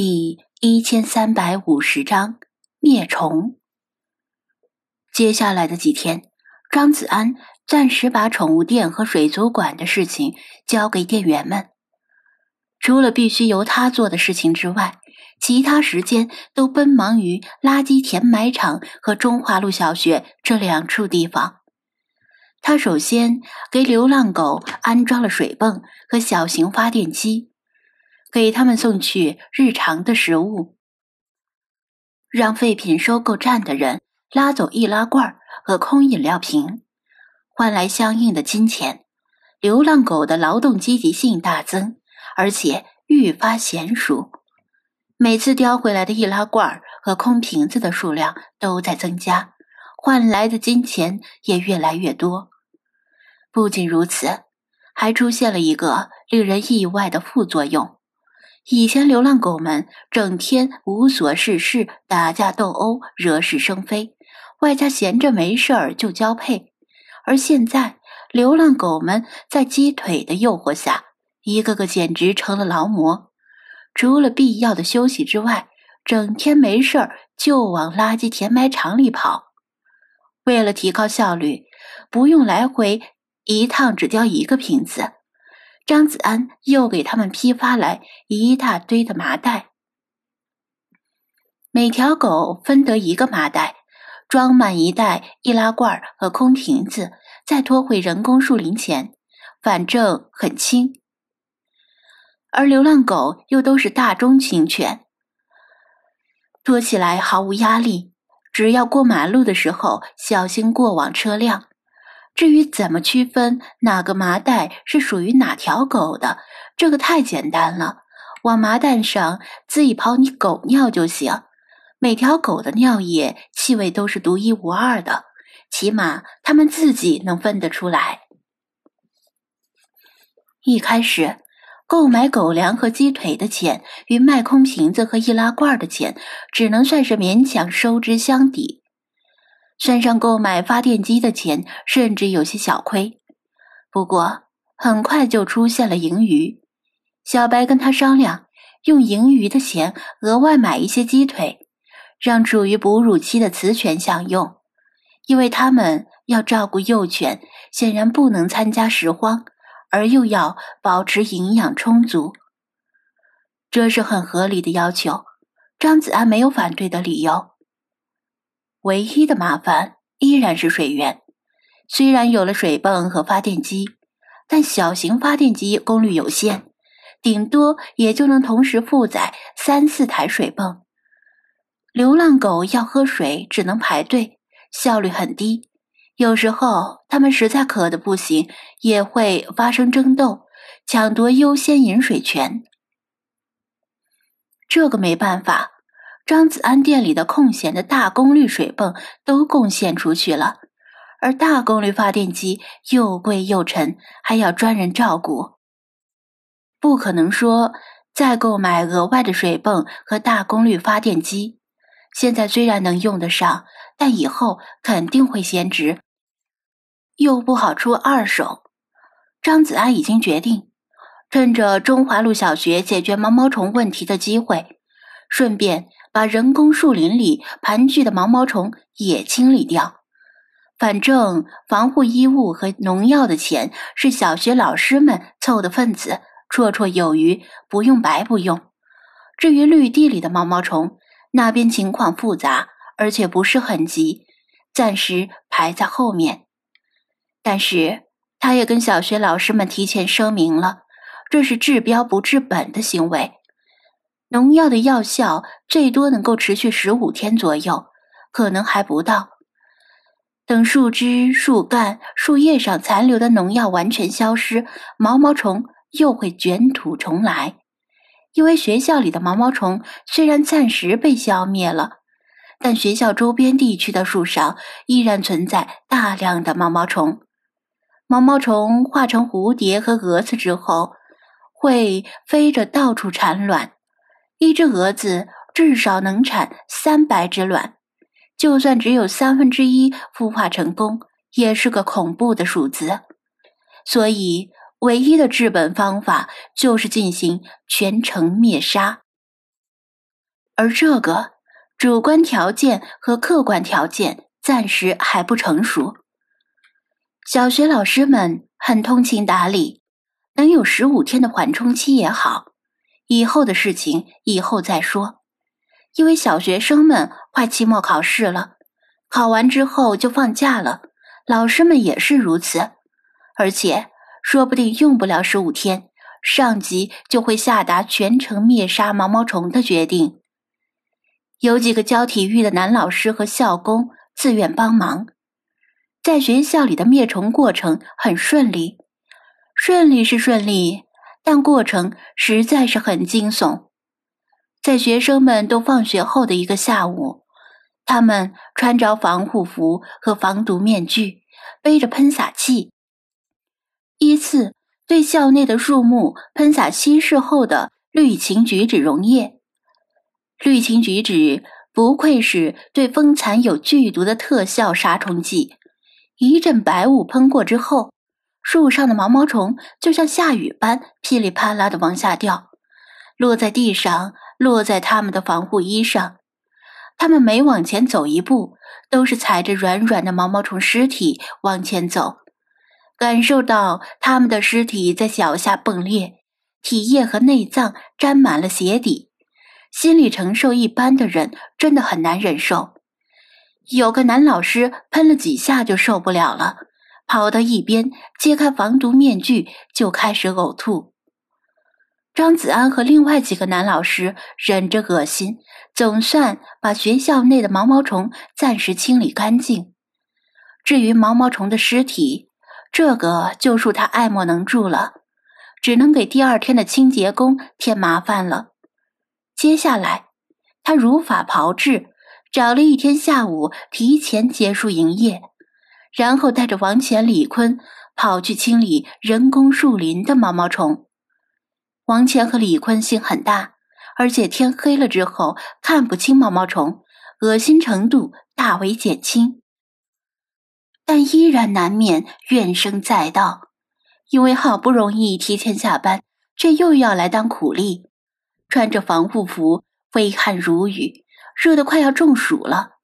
第一千三百五十章灭虫。接下来的几天，张子安暂时把宠物店和水族馆的事情交给店员们，除了必须由他做的事情之外，其他时间都奔忙于垃圾填埋场和中华路小学这两处地方。他首先给流浪狗安装了水泵和小型发电机。给他们送去日常的食物，让废品收购站的人拉走易拉罐和空饮料瓶，换来相应的金钱。流浪狗的劳动积极性大增，而且愈发娴熟。每次叼回来的易拉罐和空瓶子的数量都在增加，换来的金钱也越来越多。不仅如此，还出现了一个令人意外的副作用。以前流浪狗们整天无所事事，打架斗殴，惹是生非，外加闲着没事儿就交配。而现在，流浪狗们在鸡腿的诱惑下，一个个简直成了劳模。除了必要的休息之外，整天没事儿就往垃圾填埋场里跑。为了提高效率，不用来回一趟只交一个瓶子。张子安又给他们批发来一大堆的麻袋，每条狗分得一个麻袋，装满一袋易拉罐和空瓶子，再拖回人工树林前，反正很轻。而流浪狗又都是大中型犬，拖起来毫无压力，只要过马路的时候小心过往车辆。至于怎么区分哪个麻袋是属于哪条狗的，这个太简单了，往麻袋上滋一泡你狗尿就行。每条狗的尿液气味都是独一无二的，起码它们自己能分得出来。一开始，购买狗粮和鸡腿的钱与卖空瓶子和易拉罐的钱，只能算是勉强收支相抵。算上购买发电机的钱，甚至有些小亏。不过很快就出现了盈余。小白跟他商量，用盈余的钱额外买一些鸡腿，让处于哺乳期的雌犬享用，因为他们要照顾幼犬，显然不能参加拾荒，而又要保持营养充足。这是很合理的要求，张子安没有反对的理由。唯一的麻烦依然是水源。虽然有了水泵和发电机，但小型发电机功率有限，顶多也就能同时负载三四台水泵。流浪狗要喝水只能排队，效率很低。有时候它们实在渴得不行，也会发生争斗，抢夺优先饮水权。这个没办法。张子安店里的空闲的大功率水泵都贡献出去了，而大功率发电机又贵又沉，还要专人照顾，不可能说再购买额外的水泵和大功率发电机。现在虽然能用得上，但以后肯定会闲置，又不好出二手。张子安已经决定，趁着中华路小学解决毛毛虫问题的机会，顺便。把人工树林里盘踞的毛毛虫也清理掉。反正防护衣物和农药的钱是小学老师们凑的份子，绰绰有余，不用白不用。至于绿地里的毛毛虫，那边情况复杂，而且不是很急，暂时排在后面。但是他也跟小学老师们提前声明了，这是治标不治本的行为。农药的药效最多能够持续十五天左右，可能还不到。等树枝、树干、树叶上残留的农药完全消失，毛毛虫又会卷土重来。因为学校里的毛毛虫虽然暂时被消灭了，但学校周边地区的树上依然存在大量的毛毛虫。毛毛虫化成蝴蝶和蛾子之后，会飞着到处产卵。一只蛾子至少能产三百只卵，就算只有三分之一孵化成功，也是个恐怖的数字。所以，唯一的治本方法就是进行全城灭杀。而这个主观条件和客观条件暂时还不成熟。小学老师们很通情达理，能有十五天的缓冲期也好，以后的事情以后再说。因为小学生们快期末考试了，考完之后就放假了，老师们也是如此，而且说不定用不了十五天。上级就会下达全城灭杀毛毛虫的决定。有几个教体育的男老师和校工自愿帮忙，在学校里的灭虫过程很顺利。顺利是顺利，但过程实在是很惊悚。在学生们都放学后的一个下午，他们穿着防护服和防毒面具，背着喷洒器，依次。对校内的树木喷洒稀释后的氯氰菊酯溶液。氯氰菊酯不愧是对风蚕有剧毒的特效杀虫剂，一阵白雾喷过之后，树上的毛毛虫就像下雨般噼里啪啦的往下掉，落在地上，落在他们的防护衣上。他们每往前走一步，都是踩着软软的毛毛虫尸体往前走。感受到他们的尸体在脚下崩裂，体液和内脏沾满了鞋底，心理承受一般的人真的很难忍受。有个男老师喷了几下就受不了了，跑到一边揭开防毒面具就开始呕吐。张子安和另外几个男老师忍着恶心，总算把学校内的毛毛虫暂时清理干净。至于毛毛虫的尸体，这个就恕他爱莫能助了，只能给第二天的清洁工添麻烦了。接下来，他如法炮制，找了一天下午提前结束营业，然后带着王乾、李坤跑去清理人工树林的毛毛虫。王乾和李坤心很大，而且天黑了之后看不清毛毛虫，恶心程度大为减轻。但依然难免怨声载道，因为好不容易提前下班，却又要来当苦力，穿着防护服，微汗如雨，热得快要中暑了，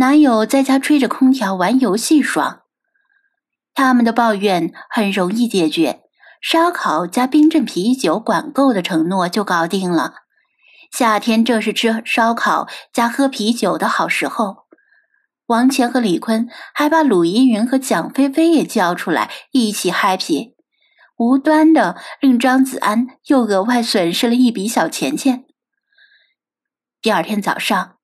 男友在家吹着空调玩游戏爽？他们的抱怨很容易解决，烧烤加冰镇啤酒管够的承诺就搞定了。夏天正是吃烧烤加喝啤酒的好时候。王乾和李坤还把鲁依云和蒋菲菲也叫出来一起 happy，无端的令张子安又额外损失了一笔小钱钱。第二天早上，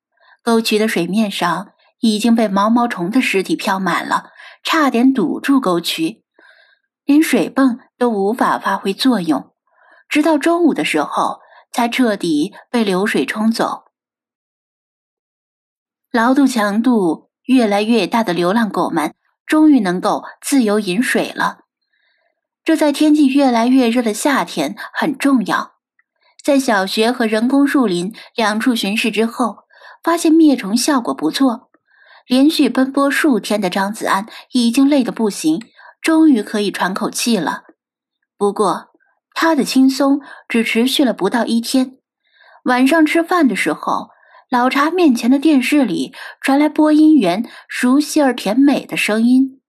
沟渠的水面上已经被毛毛虫的尸体飘满了，差点堵住沟渠，连水泵都无法发挥作用，直到中午的时候才彻底被流水冲走。劳动强度。越来越大的流浪狗们终于能够自由饮水了，这在天气越来越热的夏天很重要。在小学和人工树林两处巡视之后，发现灭虫效果不错。连续奔波数天的张子安已经累得不行，终于可以喘口气了。不过，他的轻松只持续了不到一天。晚上吃饭的时候。老茶面前的电视里传来播音员熟悉而甜美的声音，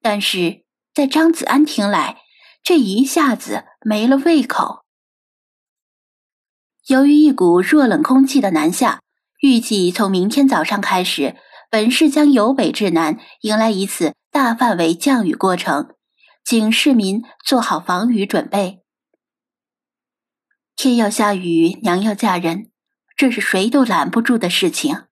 但是在张子安听来，这一下子没了胃口。由于一股弱冷空气的南下，预计从明天早上开始，本市将由北至南迎来一次大范围降雨过程，请市民做好防雨准备。天要下雨，娘要嫁人。这是谁都拦不住的事情。